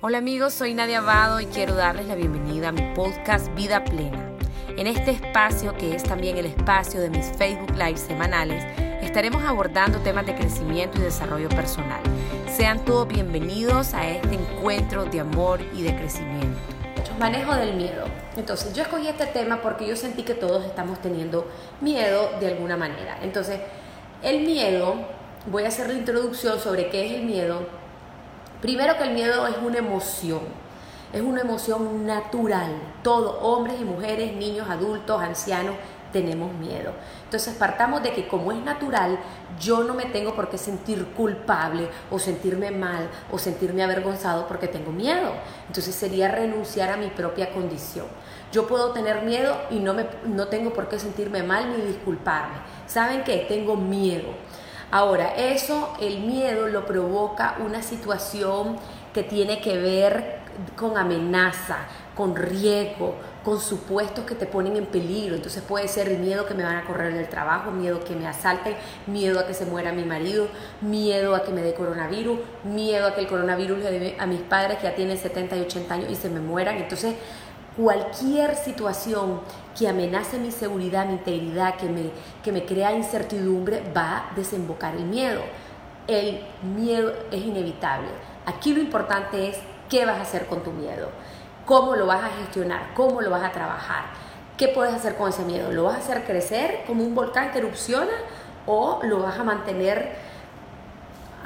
Hola amigos, soy Nadia Abado y quiero darles la bienvenida a mi podcast Vida Plena. En este espacio, que es también el espacio de mis Facebook Live semanales, estaremos abordando temas de crecimiento y desarrollo personal. Sean todos bienvenidos a este encuentro de amor y de crecimiento. Manejo del miedo. Entonces, yo escogí este tema porque yo sentí que todos estamos teniendo miedo de alguna manera. Entonces, el miedo, voy a hacer la introducción sobre qué es el miedo Primero que el miedo es una emoción, es una emoción natural. Todos, hombres y mujeres, niños, adultos, ancianos, tenemos miedo. Entonces partamos de que como es natural, yo no me tengo por qué sentir culpable o sentirme mal o sentirme avergonzado porque tengo miedo. Entonces sería renunciar a mi propia condición. Yo puedo tener miedo y no, me, no tengo por qué sentirme mal ni disculparme. ¿Saben qué? Tengo miedo. Ahora, eso, el miedo lo provoca una situación que tiene que ver con amenaza, con riesgo, con supuestos que te ponen en peligro. Entonces puede ser el miedo que me van a correr del trabajo, miedo que me asalten, miedo a que se muera mi marido, miedo a que me dé coronavirus, miedo a que el coronavirus le dé a mis padres que ya tienen 70 y 80 años y se me mueran. Entonces cualquier situación que amenace mi seguridad, mi integridad, que me, que me crea incertidumbre, va a desembocar el miedo. El miedo es inevitable. Aquí lo importante es qué vas a hacer con tu miedo, cómo lo vas a gestionar, cómo lo vas a trabajar, qué puedes hacer con ese miedo. ¿Lo vas a hacer crecer como un volcán que erupciona o lo vas a mantener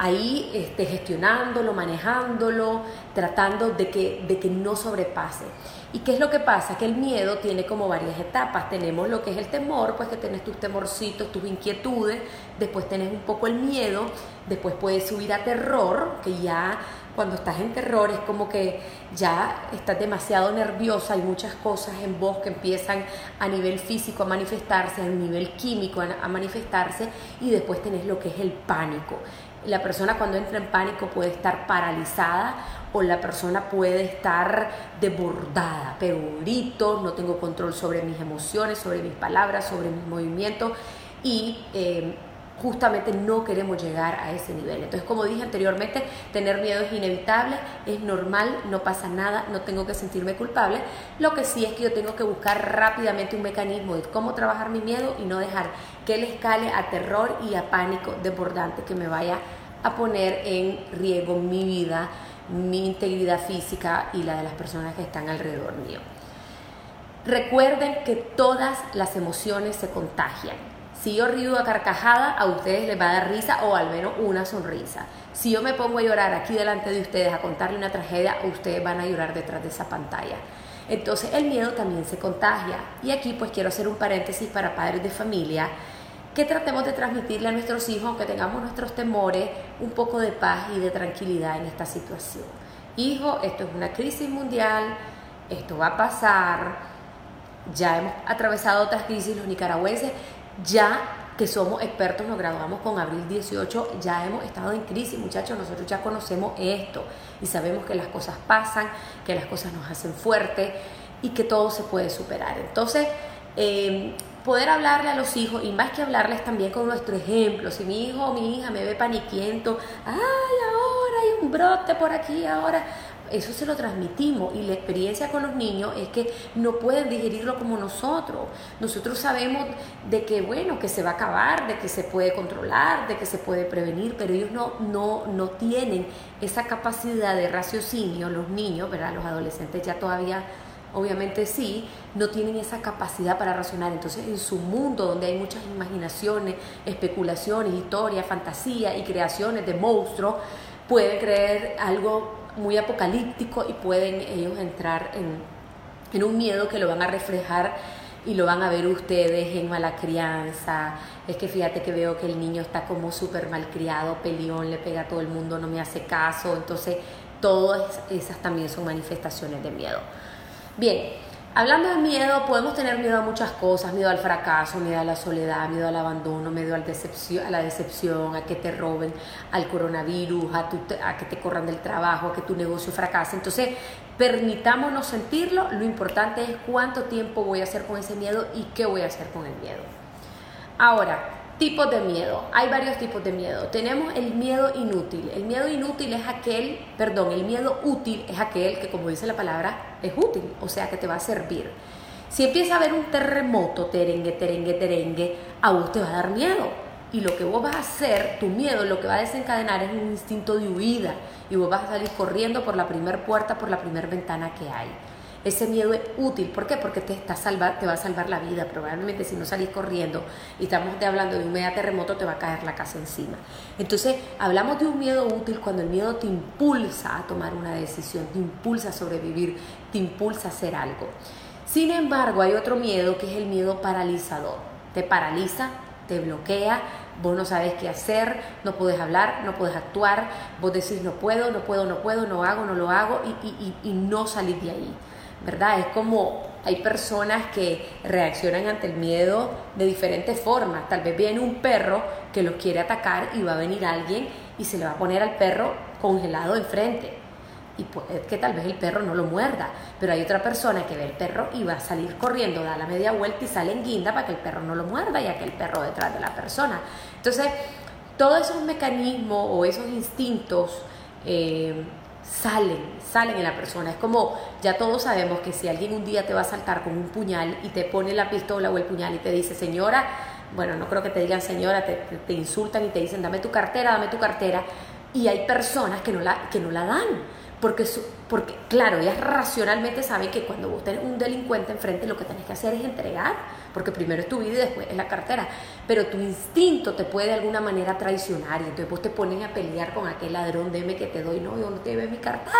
ahí este, gestionándolo, manejándolo, tratando de que, de que no sobrepase. ¿Y qué es lo que pasa? Que el miedo tiene como varias etapas. Tenemos lo que es el temor, pues que tienes tus temorcitos, tus inquietudes, después tenés un poco el miedo, después puedes subir a terror, que ya cuando estás en terror es como que ya estás demasiado nerviosa, hay muchas cosas en vos que empiezan a nivel físico a manifestarse, a nivel químico a manifestarse y después tenés lo que es el pánico. La persona cuando entra en pánico puede estar paralizada o la persona puede estar desbordada, pero grito, no tengo control sobre mis emociones, sobre mis palabras, sobre mis movimientos y eh, justamente no queremos llegar a ese nivel. Entonces, como dije anteriormente, tener miedo es inevitable, es normal, no pasa nada, no tengo que sentirme culpable. Lo que sí es que yo tengo que buscar rápidamente un mecanismo de cómo trabajar mi miedo y no dejar que él escale a terror y a pánico desbordante que me vaya a poner en riesgo mi vida, mi integridad física y la de las personas que están alrededor mío. Recuerden que todas las emociones se contagian. Si yo río a carcajada, a ustedes les va a dar risa o al menos una sonrisa. Si yo me pongo a llorar aquí delante de ustedes a contarle una tragedia, ustedes van a llorar detrás de esa pantalla. Entonces el miedo también se contagia. Y aquí pues quiero hacer un paréntesis para padres de familia que tratemos de transmitirle a nuestros hijos, aunque tengamos nuestros temores, un poco de paz y de tranquilidad en esta situación. Hijo, esto es una crisis mundial, esto va a pasar, ya hemos atravesado otras crisis los nicaragüenses, ya que somos expertos, nos graduamos con abril 18, ya hemos estado en crisis, muchachos, nosotros ya conocemos esto y sabemos que las cosas pasan, que las cosas nos hacen fuertes y que todo se puede superar. Entonces, eh, poder hablarle a los hijos y más que hablarles también con nuestro ejemplo. Si mi hijo o mi hija me ve paniquiento, ay, ahora hay un brote por aquí, ahora. Eso se lo transmitimos y la experiencia con los niños es que no pueden digerirlo como nosotros. Nosotros sabemos de que, bueno, que se va a acabar, de que se puede controlar, de que se puede prevenir, pero ellos no, no, no tienen esa capacidad de raciocinio, los niños, ¿verdad? Los adolescentes ya todavía obviamente sí, no tienen esa capacidad para razonar. Entonces, en su mundo donde hay muchas imaginaciones, especulaciones, historias, fantasía y creaciones de monstruos, pueden creer algo muy apocalíptico y pueden ellos entrar en, en un miedo que lo van a reflejar y lo van a ver ustedes en mala crianza. Es que fíjate que veo que el niño está como súper malcriado, peleón, le pega a todo el mundo, no me hace caso. Entonces, todas esas también son manifestaciones de miedo. Bien, hablando de miedo, podemos tener miedo a muchas cosas, miedo al fracaso, miedo a la soledad, miedo al abandono, miedo al decepción, a la decepción, a que te roben, al coronavirus, a, a que te corran del trabajo, a que tu negocio fracase. Entonces, permitámonos sentirlo, lo importante es cuánto tiempo voy a hacer con ese miedo y qué voy a hacer con el miedo. Ahora, Tipos de miedo. Hay varios tipos de miedo. Tenemos el miedo inútil. El miedo inútil es aquel, perdón, el miedo útil es aquel que, como dice la palabra, es útil, o sea, que te va a servir. Si empieza a haber un terremoto, terengue, terengue, terengue, a vos te va a dar miedo. Y lo que vos vas a hacer, tu miedo, lo que va a desencadenar es un instinto de huida. Y vos vas a salir corriendo por la primera puerta, por la primera ventana que hay. Ese miedo es útil. ¿Por qué? Porque te, está salva, te va a salvar la vida. Probablemente si no salís corriendo y estamos hablando de un mega terremoto, te va a caer la casa encima. Entonces, hablamos de un miedo útil cuando el miedo te impulsa a tomar una decisión, te impulsa a sobrevivir, te impulsa a hacer algo. Sin embargo, hay otro miedo que es el miedo paralizador. Te paraliza, te bloquea, vos no sabes qué hacer, no puedes hablar, no puedes actuar, vos decís no puedo, no puedo, no puedo, no hago, no lo hago y, y, y no salís de ahí. ¿Verdad? Es como hay personas que reaccionan ante el miedo de diferentes formas. Tal vez viene un perro que los quiere atacar y va a venir alguien y se le va a poner al perro congelado enfrente. Y puede que tal vez el perro no lo muerda, pero hay otra persona que ve el perro y va a salir corriendo, da la media vuelta y sale en guinda para que el perro no lo muerda, ya que el perro detrás de la persona. Entonces, todos esos mecanismos o esos instintos eh, salen, salen en la persona. Es como, ya todos sabemos que si alguien un día te va a saltar con un puñal y te pone la pistola o el puñal y te dice, señora, bueno, no creo que te digan señora, te, te, insultan y te dicen, dame tu cartera, dame tu cartera. Y hay personas que no la, que no la dan porque, porque, claro, ellas racionalmente saben que cuando vos tenés un delincuente enfrente, lo que tenés que hacer es entregar, porque primero es tu vida y después es la cartera. Pero tu instinto te puede de alguna manera traicionar y entonces vos te pones a pelear con aquel ladrón, deme que te doy, no, yo no te llevé mi cartera,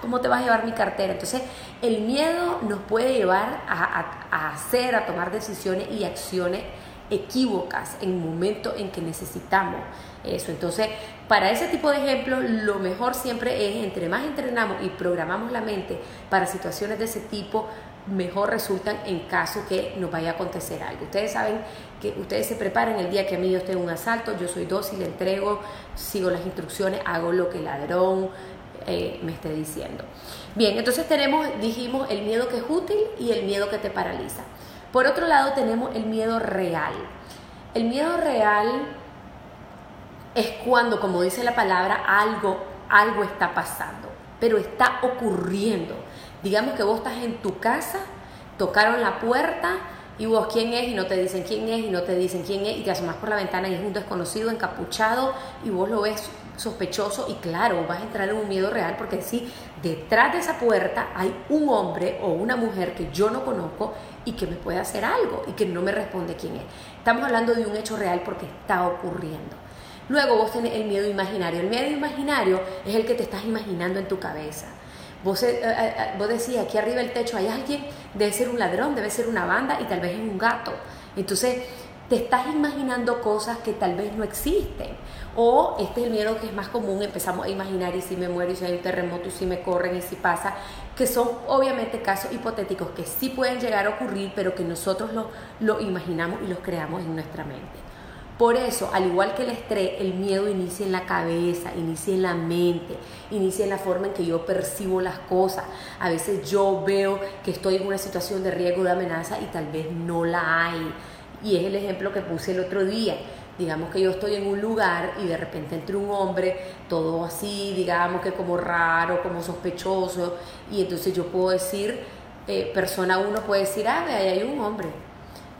¿cómo te vas a llevar mi cartera? Entonces, el miedo nos puede llevar a, a, hacer, a tomar decisiones y acciones equívocas en un momento en que necesitamos eso. Entonces, para ese tipo de ejemplos, lo mejor siempre es, entre más entrenamos y programamos la mente para situaciones de ese tipo, mejor resultan en caso que nos vaya a acontecer algo. Ustedes saben que ustedes se preparan el día que a mí yo esté en un asalto, yo soy dócil, entrego, sigo las instrucciones, hago lo que el ladrón eh, me esté diciendo. Bien, entonces tenemos, dijimos, el miedo que es útil y el miedo que te paraliza. Por otro lado tenemos el miedo real. El miedo real es cuando, como dice la palabra, algo, algo está pasando, pero está ocurriendo. Digamos que vos estás en tu casa, tocaron la puerta y vos quién es y no te dicen quién es y no te dicen quién es y te asomas por la ventana y es un desconocido encapuchado y vos lo ves sospechoso y claro, vas a entrar en un miedo real porque si detrás de esa puerta hay un hombre o una mujer que yo no conozco y que me puede hacer algo y que no me responde quién es. Estamos hablando de un hecho real porque está ocurriendo. Luego vos tenés el miedo imaginario. El miedo imaginario es el que te estás imaginando en tu cabeza. Vos, eh, eh, eh, vos decías, aquí arriba del techo hay alguien, debe ser un ladrón, debe ser una banda y tal vez es un gato. Entonces, te estás imaginando cosas que tal vez no existen. O este es el miedo que es más común, empezamos a imaginar y si me muero y si hay un terremoto y si me corren y si pasa, que son obviamente casos hipotéticos que sí pueden llegar a ocurrir, pero que nosotros lo, lo imaginamos y los creamos en nuestra mente. Por eso, al igual que el estrés, el miedo inicia en la cabeza, inicia en la mente, inicia en la forma en que yo percibo las cosas. A veces yo veo que estoy en una situación de riesgo, de amenaza y tal vez no la hay. Y es el ejemplo que puse el otro día. Digamos que yo estoy en un lugar y de repente entra un hombre, todo así, digamos que como raro, como sospechoso, y entonces yo puedo decir, eh, persona uno puede decir, ah, ahí hay un hombre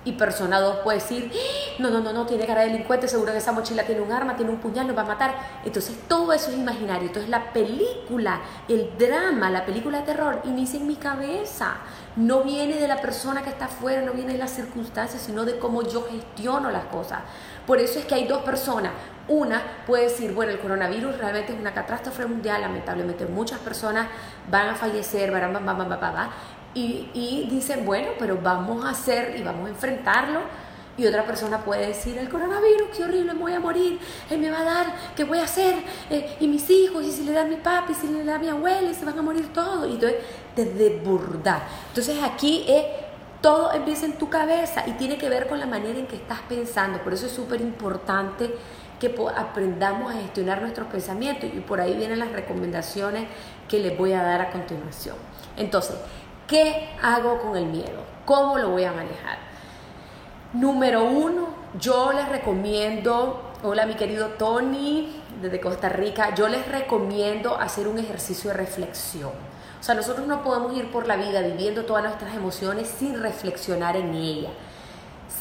y persona 2 puede decir, no, no, no, no, tiene cara de delincuente, seguro que esa mochila tiene un arma, tiene un puñal, nos va a matar. Entonces todo eso es imaginario. Entonces la película, el drama, la película de terror inicia en mi cabeza. No viene de la persona que está afuera, no viene de las circunstancias, sino de cómo yo gestiono las cosas. Por eso es que hay dos personas. Una puede decir, bueno, el coronavirus realmente es una catástrofe mundial, lamentablemente muchas personas van a fallecer, van, van, van, van, van, y, dicen, bueno, pero vamos a hacer y vamos a enfrentarlo. Y otra persona puede decir, el coronavirus, qué horrible, me voy a morir, él me va a dar, ¿qué voy a hacer? Eh, y mis hijos, y si le da a mi papi, y si le da a mi abuela, y se van a morir todos. Y entonces te desbordar. Entonces aquí es, todo empieza en tu cabeza y tiene que ver con la manera en que estás pensando. Por eso es súper importante que aprendamos a gestionar nuestros pensamientos y por ahí vienen las recomendaciones que les voy a dar a continuación. Entonces, ¿Qué hago con el miedo? ¿Cómo lo voy a manejar? Número uno, yo les recomiendo, hola mi querido Tony desde Costa Rica, yo les recomiendo hacer un ejercicio de reflexión. O sea, nosotros no podemos ir por la vida viviendo todas nuestras emociones sin reflexionar en ella.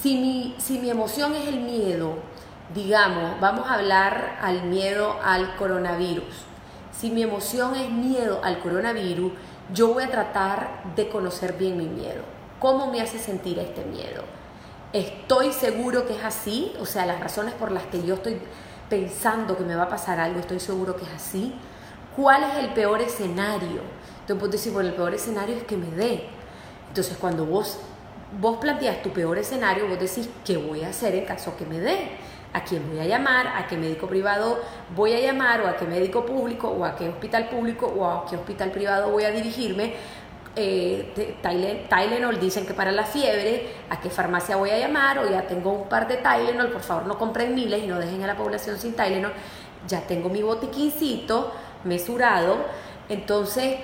Si mi, si mi emoción es el miedo, digamos, vamos a hablar al miedo al coronavirus. Si mi emoción es miedo al coronavirus, yo voy a tratar de conocer bien mi miedo. ¿Cómo me hace sentir este miedo? Estoy seguro que es así, o sea, las razones por las que yo estoy pensando que me va a pasar algo, estoy seguro que es así. ¿Cuál es el peor escenario? Entonces puedo decir, bueno, el peor escenario es que me dé. Entonces cuando vos, vos planteas tu peor escenario, vos decís, ¿qué voy a hacer en caso que me dé? ¿A quién voy a llamar? ¿A qué médico privado voy a llamar? ¿O a qué médico público? ¿O a qué hospital público? ¿O a qué hospital privado voy a dirigirme? Eh, Tylenol dicen que para la fiebre, ¿a qué farmacia voy a llamar? O ya tengo un par de Tylenol, por favor no compren miles y no dejen a la población sin Tylenol. Ya tengo mi botiquincito mesurado. Entonces,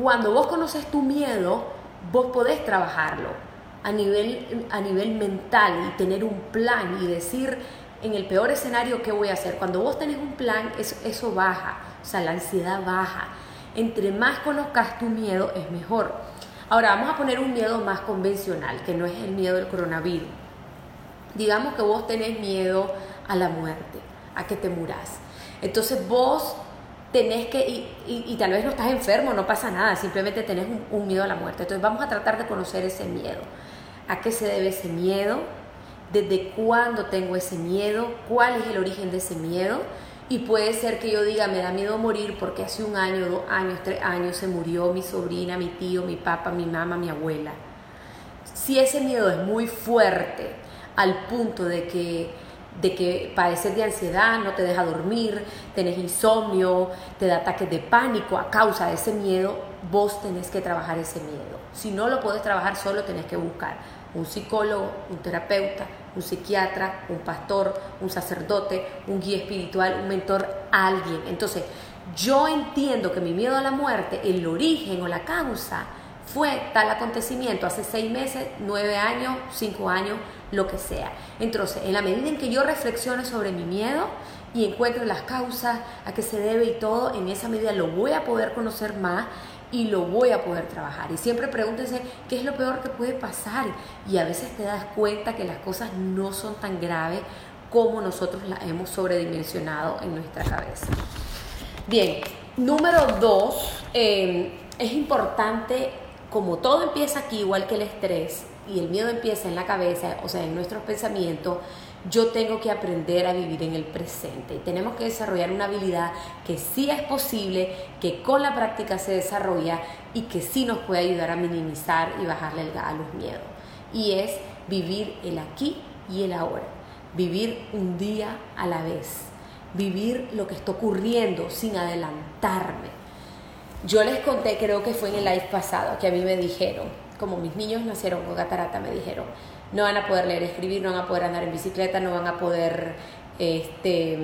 cuando vos conoces tu miedo, vos podés trabajarlo a nivel, a nivel mental y tener un plan y decir en el peor escenario qué voy a hacer. Cuando vos tenés un plan, eso, eso baja, o sea, la ansiedad baja. Entre más conozcas tu miedo, es mejor. Ahora vamos a poner un miedo más convencional, que no es el miedo del coronavirus. Digamos que vos tenés miedo a la muerte, a que te muras. Entonces vos tenés que, y, tal vez no estás enfermo, no pasa nada, simplemente tenés un, miedo a la muerte. Entonces vamos a tratar de conocer ese miedo. ¿A qué se debe ese miedo? ¿Desde cuándo tengo ese miedo? ¿Cuál es el origen de ese miedo? Y puede ser que yo diga, me da miedo morir porque hace un año, dos años, tres años se murió mi sobrina, mi tío, mi papá, mi mamá, mi abuela. Si ese miedo es muy fuerte al punto de que de que padecer de ansiedad no te deja dormir, tenés insomnio, te da ataques de pánico a causa de ese miedo, vos tenés que trabajar ese miedo. Si no lo puedes trabajar solo, tenés que buscar un psicólogo, un terapeuta, un psiquiatra, un pastor, un sacerdote, un guía espiritual, un mentor, alguien. Entonces, yo entiendo que mi miedo a la muerte, el origen o la causa, fue tal acontecimiento hace seis meses, nueve años, cinco años, lo que sea. Entonces, en la medida en que yo reflexione sobre mi miedo y encuentre las causas, a qué se debe y todo, en esa medida lo voy a poder conocer más y lo voy a poder trabajar. Y siempre pregúntense qué es lo peor que puede pasar. Y a veces te das cuenta que las cosas no son tan graves como nosotros las hemos sobredimensionado en nuestra cabeza. Bien, número dos, eh, es importante, como todo empieza aquí, igual que el estrés, y el miedo empieza en la cabeza, o sea, en nuestros pensamientos, yo tengo que aprender a vivir en el presente. Tenemos que desarrollar una habilidad que sí es posible, que con la práctica se desarrolla y que sí nos puede ayudar a minimizar y bajarle el, a los miedos. Y es vivir el aquí y el ahora. Vivir un día a la vez. Vivir lo que está ocurriendo sin adelantarme. Yo les conté, creo que fue en el live pasado, que a mí me dijeron, como mis niños nacieron con catarata, me dijeron, no van a poder leer, escribir, no van a poder andar en bicicleta, no van a poder este,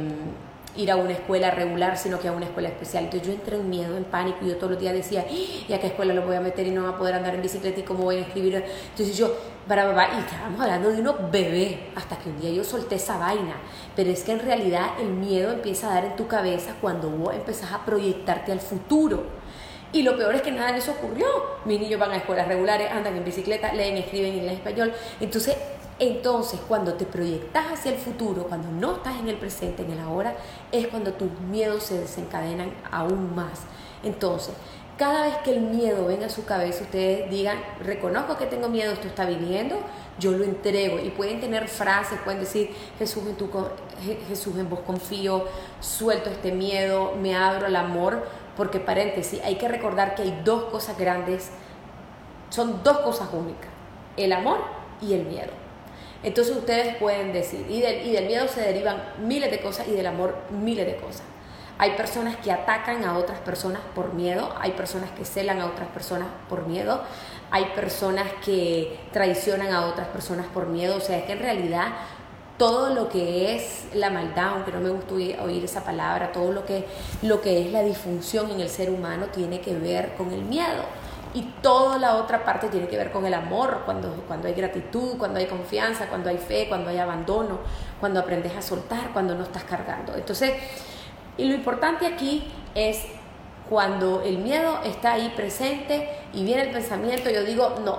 ir a una escuela regular, sino que a una escuela especial. Entonces yo entré en miedo, en pánico, y yo todos los días decía, ¿y a qué escuela lo voy a meter y no van a poder andar en bicicleta y cómo voy a escribir? Entonces yo, para papá, y estábamos hablando de unos bebés, hasta que un día yo solté esa vaina. Pero es que en realidad el miedo empieza a dar en tu cabeza cuando vos empezás a proyectarte al futuro. Y lo peor es que nada de eso ocurrió. Mis niños van a escuelas regulares, andan en bicicleta, leen, escriben inglés, español. Entonces, entonces, cuando te proyectas hacia el futuro, cuando no estás en el presente, en el ahora, es cuando tus miedos se desencadenan aún más. Entonces, cada vez que el miedo venga a su cabeza, ustedes digan, reconozco que tengo miedo, esto está viniendo, yo lo entrego. Y pueden tener frases, pueden decir, Jesús en, tu, Jesús en vos confío, suelto este miedo, me abro al amor porque paréntesis, hay que recordar que hay dos cosas grandes, son dos cosas únicas, el amor y el miedo. Entonces ustedes pueden decir, y del, y del miedo se derivan miles de cosas y del amor miles de cosas. Hay personas que atacan a otras personas por miedo, hay personas que celan a otras personas por miedo, hay personas que traicionan a otras personas por miedo, o sea, es que en realidad todo lo que es la maldad, aunque no me gusta oír esa palabra, todo lo que, lo que es la disfunción en el ser humano tiene que ver con el miedo. Y toda la otra parte tiene que ver con el amor, cuando, cuando hay gratitud, cuando hay confianza, cuando hay fe, cuando hay abandono, cuando aprendes a soltar, cuando no estás cargando. Entonces, y lo importante aquí es cuando el miedo está ahí presente y viene el pensamiento, yo digo, no,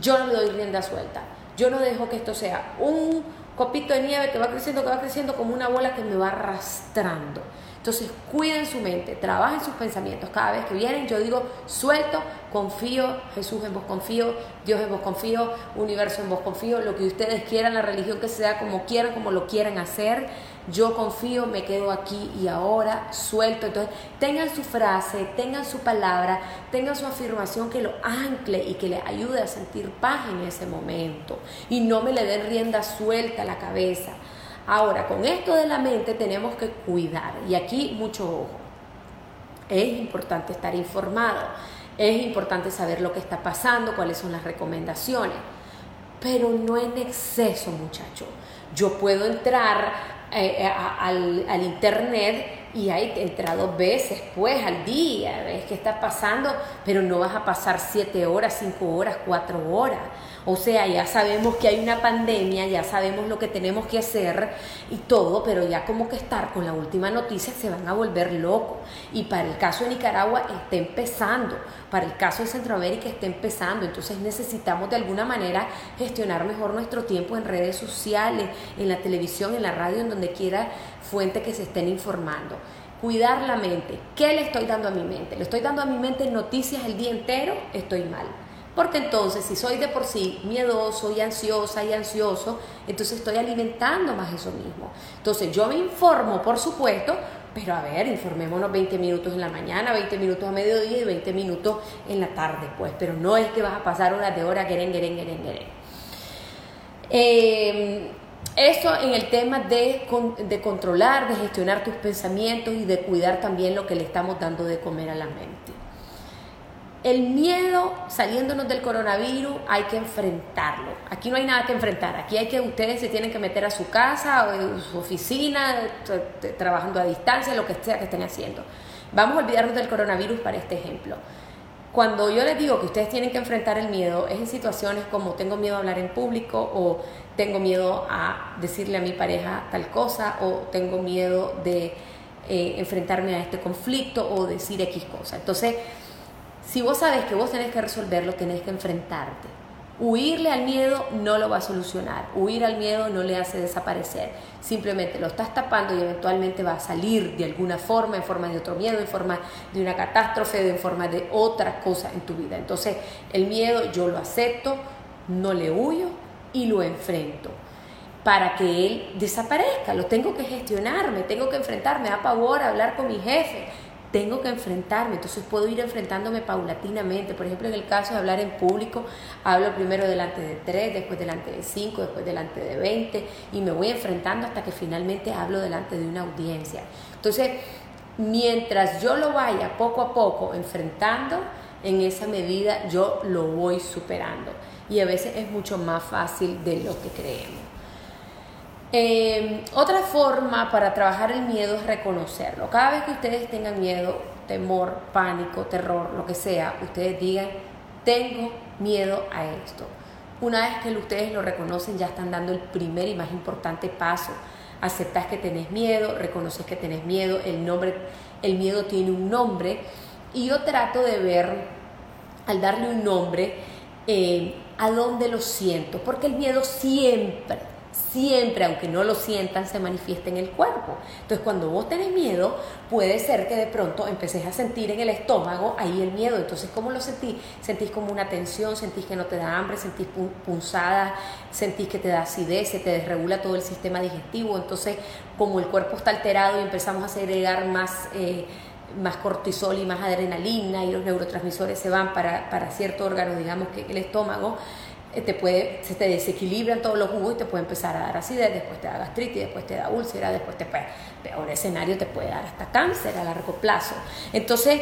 yo no le doy rienda suelta. Yo no dejo que esto sea un copito de nieve que va creciendo, que va creciendo como una bola que me va arrastrando. Entonces, cuiden su mente, trabajen sus pensamientos. Cada vez que vienen, yo digo, suelto, confío, Jesús en vos confío, Dios en vos confío, universo en vos confío, lo que ustedes quieran, la religión que sea como quieran, como lo quieran hacer. Yo confío, me quedo aquí y ahora, suelto. Entonces, tengan su frase, tengan su palabra, tengan su afirmación que lo ancle y que le ayude a sentir paz en ese momento. Y no me le den rienda suelta a la cabeza. Ahora, con esto de la mente tenemos que cuidar y aquí mucho ojo. Es importante estar informado, es importante saber lo que está pasando, cuáles son las recomendaciones, pero no en exceso, muchacho. Yo puedo entrar eh, eh, al, al internet y hay entrado dos veces pues al día, ves qué está pasando, pero no vas a pasar siete horas, cinco horas, cuatro horas. O sea, ya sabemos que hay una pandemia, ya sabemos lo que tenemos que hacer y todo, pero ya como que estar con la última noticia se van a volver locos. Y para el caso de Nicaragua está empezando, para el caso de Centroamérica está empezando, entonces necesitamos de alguna manera gestionar mejor nuestro tiempo en redes sociales, en la televisión, en la radio, en donde quiera fuente que se estén informando. Cuidar la mente. ¿Qué le estoy dando a mi mente? ¿Le estoy dando a mi mente noticias el día entero? Estoy mal. Porque entonces, si soy de por sí miedoso y ansiosa y ansioso, entonces estoy alimentando más eso mismo. Entonces, yo me informo, por supuesto, pero a ver, informémonos 20 minutos en la mañana, 20 minutos a mediodía y 20 minutos en la tarde, pues. Pero no es que vas a pasar horas de hora, queren, queren, queren, queren. Eh, eso en el tema de, de, controlar, de gestionar tus pensamientos y de cuidar también lo que le estamos dando de comer a la mente. El miedo saliéndonos del coronavirus hay que enfrentarlo. Aquí no hay nada que enfrentar. Aquí hay que ustedes se tienen que meter a su casa o a su oficina, trabajando a distancia, lo que sea que estén haciendo. Vamos a olvidarnos del coronavirus para este ejemplo. Cuando yo les digo que ustedes tienen que enfrentar el miedo, es en situaciones como tengo miedo a hablar en público o tengo miedo a decirle a mi pareja tal cosa o tengo miedo de eh, enfrentarme a este conflicto o decir X cosa. Entonces, si vos sabes que vos tenés que resolverlo, tenés que enfrentarte. Huirle al miedo no lo va a solucionar. Huir al miedo no le hace desaparecer. Simplemente lo estás tapando y eventualmente va a salir de alguna forma, en forma de otro miedo, en forma de una catástrofe, en forma de otra cosa en tu vida. Entonces, el miedo yo lo acepto, no le huyo y lo enfrento para que él desaparezca. Lo tengo que gestionar, me tengo que enfrentar, me da pavor hablar con mi jefe, tengo que enfrentarme, entonces puedo ir enfrentándome paulatinamente. Por ejemplo, en el caso de hablar en público, hablo primero delante de tres, después delante de cinco, después delante de veinte, y me voy enfrentando hasta que finalmente hablo delante de una audiencia. Entonces, mientras yo lo vaya poco a poco enfrentando, en esa medida yo lo voy superando. Y a veces es mucho más fácil de lo que creemos. Eh, otra forma para trabajar el miedo es reconocerlo. Cada vez que ustedes tengan miedo, temor, pánico, terror, lo que sea, ustedes digan, tengo miedo a esto. Una vez que ustedes lo reconocen, ya están dando el primer y más importante paso. Aceptas que tenés miedo, reconoces que tenés miedo, el, nombre, el miedo tiene un nombre. Y yo trato de ver, al darle un nombre, eh, a dónde lo siento, porque el miedo siempre siempre, aunque no lo sientan, se manifiesta en el cuerpo. Entonces, cuando vos tenés miedo, puede ser que de pronto empecés a sentir en el estómago ahí el miedo. Entonces, ¿cómo lo sentís? Sentís como una tensión, sentís que no te da hambre, sentís punzadas, sentís que te da acidez, se te desregula todo el sistema digestivo. Entonces, como el cuerpo está alterado y empezamos a segregar más... Eh, más cortisol y más adrenalina y los neurotransmisores se van para, para cierto órgano, digamos que el estómago, te puede, se te desequilibran todos los jugos y te puede empezar a dar acidez, después te da gastritis, después te da úlcera, después te puede, peor escenario te puede dar hasta cáncer a largo plazo. Entonces,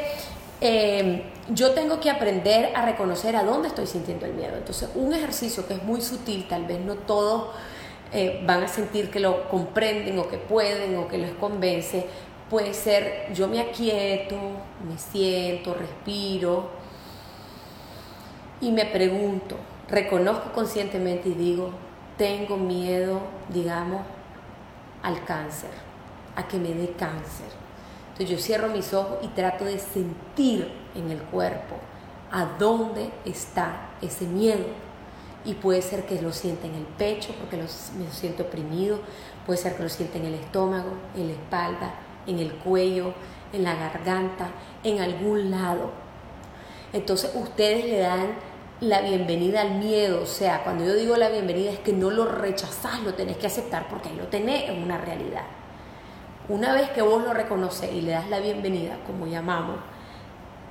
em, yo tengo que aprender a reconocer a dónde estoy sintiendo el miedo. Entonces, un ejercicio que es muy sutil, tal vez no todos eh, van a sentir que lo comprenden o que pueden o que les convence, puede ser yo me aquieto, me siento, respiro y me pregunto, reconozco conscientemente y digo, tengo miedo, digamos, al cáncer, a que me dé cáncer. Entonces yo cierro mis ojos y trato de sentir en el cuerpo a dónde está ese miedo. Y puede ser que lo sienta en el pecho porque me siento oprimido, puede ser que lo sienta en el estómago, en la espalda, en el cuello, en la garganta, en algún lado. Entonces ustedes le dan la bienvenida al miedo. O sea, cuando yo digo la bienvenida es que no lo rechazás, lo tenés que aceptar porque ahí lo tenés en una realidad. Una vez que vos lo reconoces y le das la bienvenida, como llamamos,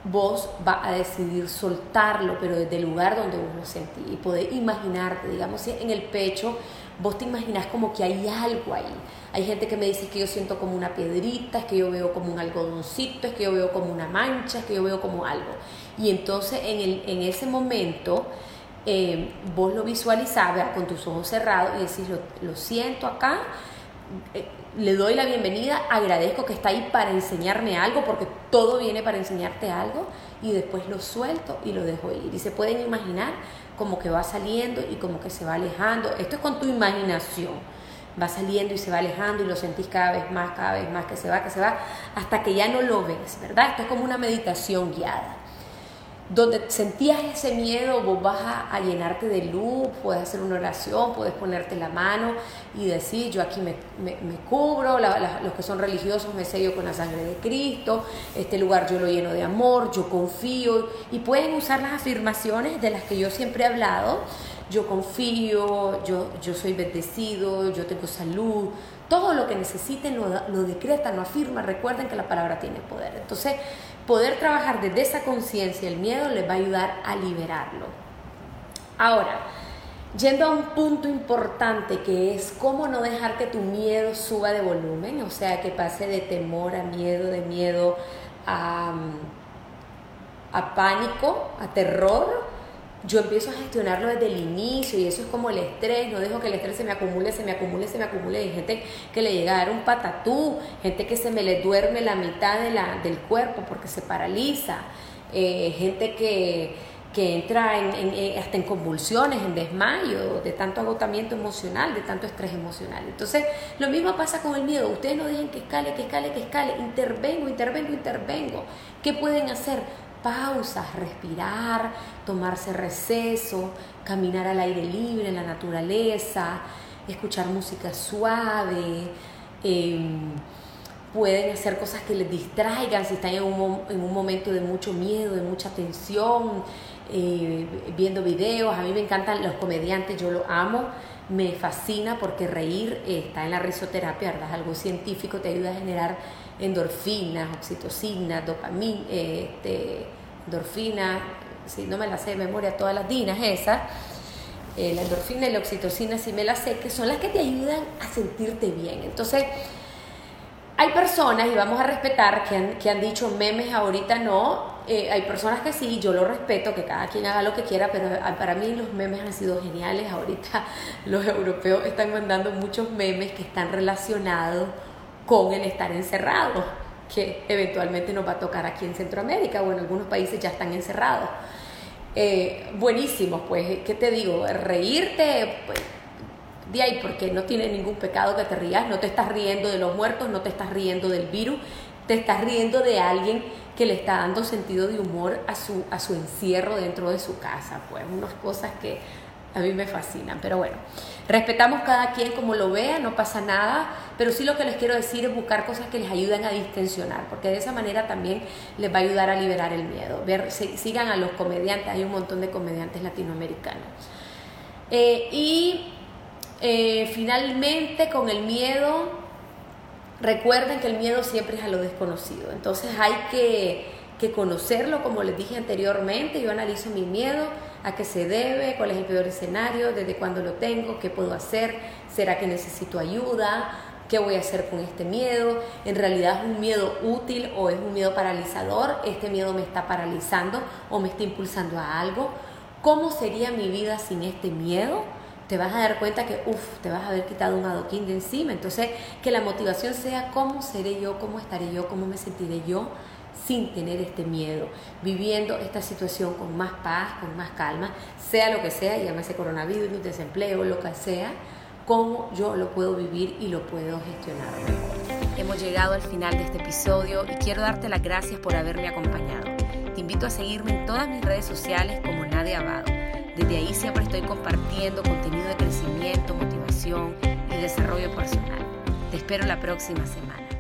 vos vas a decidir soltarlo, pero desde el lugar donde vos lo sentís. Y podés imaginarte, digamos, en el pecho, vos te imaginás como que hay algo ahí. Hay gente que me dice que yo siento como una piedrita, es que yo veo como un algodoncito, es que yo veo como una mancha, es que yo veo como algo. Y entonces en, el, en ese momento eh, vos lo visualizás con tus ojos cerrados y decís, lo, siento acá, eh, le doy la bienvenida, agradezco que está ahí para enseñarme algo, porque todo viene para enseñarte algo, y después lo suelto y lo dejo ir. Y se pueden imaginar como que va saliendo y como que se va alejando. Esto es con tu imaginación. Va saliendo y se va alejando y lo sentís cada vez más, cada vez más, que se va, que se va, hasta que ya no lo ves, ¿verdad? Esto es como una meditación guiada donde sentías ese miedo, vos vas a, llenarte de luz, puedes hacer una oración, puedes ponerte la mano y decir, yo aquí me, cubro, los que son religiosos me sello con la sangre de Cristo, este lugar yo lo lleno de amor, yo confío, y pueden usar las afirmaciones de las que yo siempre he hablado, yo confío, yo, yo soy bendecido, yo tengo salud, todo lo que necesiten lo, lo decretan, lo afirman, recuerden que la palabra tiene poder. Entonces, poder trabajar desde esa conciencia, el miedo les va a ayudar a liberarlo. Ahora, yendo a un punto importante que es cómo no dejar que tu miedo suba de volumen, o sea, que pase de temor a miedo, de miedo a, a pánico, a terror, yo empiezo a gestionarlo desde el inicio y eso es como el estrés, no dejo que el estrés se me acumule, se me acumule, se me acumule. Hay gente que le llega a dar un patatú, gente que se me le duerme la mitad de la, del cuerpo porque se paraliza, eh, gente que, que entra en, eh, hasta en convulsiones, en desmayo, de tanto agotamiento emocional, de tanto estrés emocional. Entonces, lo mismo pasa con el miedo. Ustedes no dejen que escale, que escale, que escale. Intervengo, intervengo, intervengo. ¿Qué pueden hacer? Pausas, respirar, tomarse receso, caminar al aire libre en la naturaleza, escuchar música suave, em, pueden hacer cosas que les distraigan si están en un, en un, momento de mucho miedo, de mucha tensión, eh, viendo videos. A mí me encantan los comediantes, yo lo amo, me fascina porque reír está en la risoterapia, ¿verdad? Algo científico te ayuda a generar endorfinas, oxitocina, dopamina, este, endorfina, si no me la sé de memoria, todas las dinas esas, eh, la endorfina y la oxitocina, si me las sé, que son las que te ayudan a sentirte bien. Entonces, hay personas, y vamos a respetar, que han, que han dicho memes ahorita no, eh, hay personas que sí, yo lo respeto, que cada quien haga lo que quiera, pero para mí los memes han sido geniales. Ahorita los europeos están mandando muchos memes que están relacionados con el estar encerrado, que eventualmente nos va a tocar aquí en Centroamérica o en algunos países ya están encerrados. Eh, buenísimos, pues, ¿qué te digo? Reírte, pues, de ahí, porque no tiene ningún pecado que te rías, no te estás riendo de los muertos, no te estás riendo del virus, te estás riendo de alguien que le está dando sentido de humor a su, a su encierro dentro de su casa, pues, unas cosas que a mí me fascinan, pero bueno, respetamos cada quien como lo vea, no pasa nada, pero sí lo que les quiero decir es buscar cosas que les ayuden a distensionar, porque de esa manera también les va a ayudar a liberar el miedo. Ver, sigan a los comediantes, hay un montón de comediantes latinoamericanos. Eh, y eh, finalmente con el miedo, recuerden que el miedo siempre es a lo desconocido, entonces hay que, que conocerlo, como les dije anteriormente, yo analizo mi miedo a qué se debe, cuál es el peor escenario, desde cuándo lo tengo, qué puedo hacer, será que necesito ayuda, qué voy a hacer con este miedo, en realidad es un miedo útil o es un miedo paralizador, este miedo me está paralizando o me está impulsando a algo, ¿cómo sería mi vida sin este miedo? Te vas a dar cuenta que, uff, te vas a haber quitado un adoquín de encima. Entonces, que la motivación sea cómo seré yo, cómo estaré yo, cómo me sentiré yo sin tener este miedo, viviendo esta situación con más paz, con más calma, sea lo que sea, llámese coronavirus, desempleo, lo que sea, cómo yo lo puedo vivir y lo puedo gestionar mejor. Hemos llegado al final de este episodio y quiero darte las gracias por haberme acompañado. Te invito a seguirme en todas mis redes sociales como Nadia Abado. Desde ahí siempre estoy compartiendo contenido de crecimiento, motivación y desarrollo personal. Te espero la próxima semana.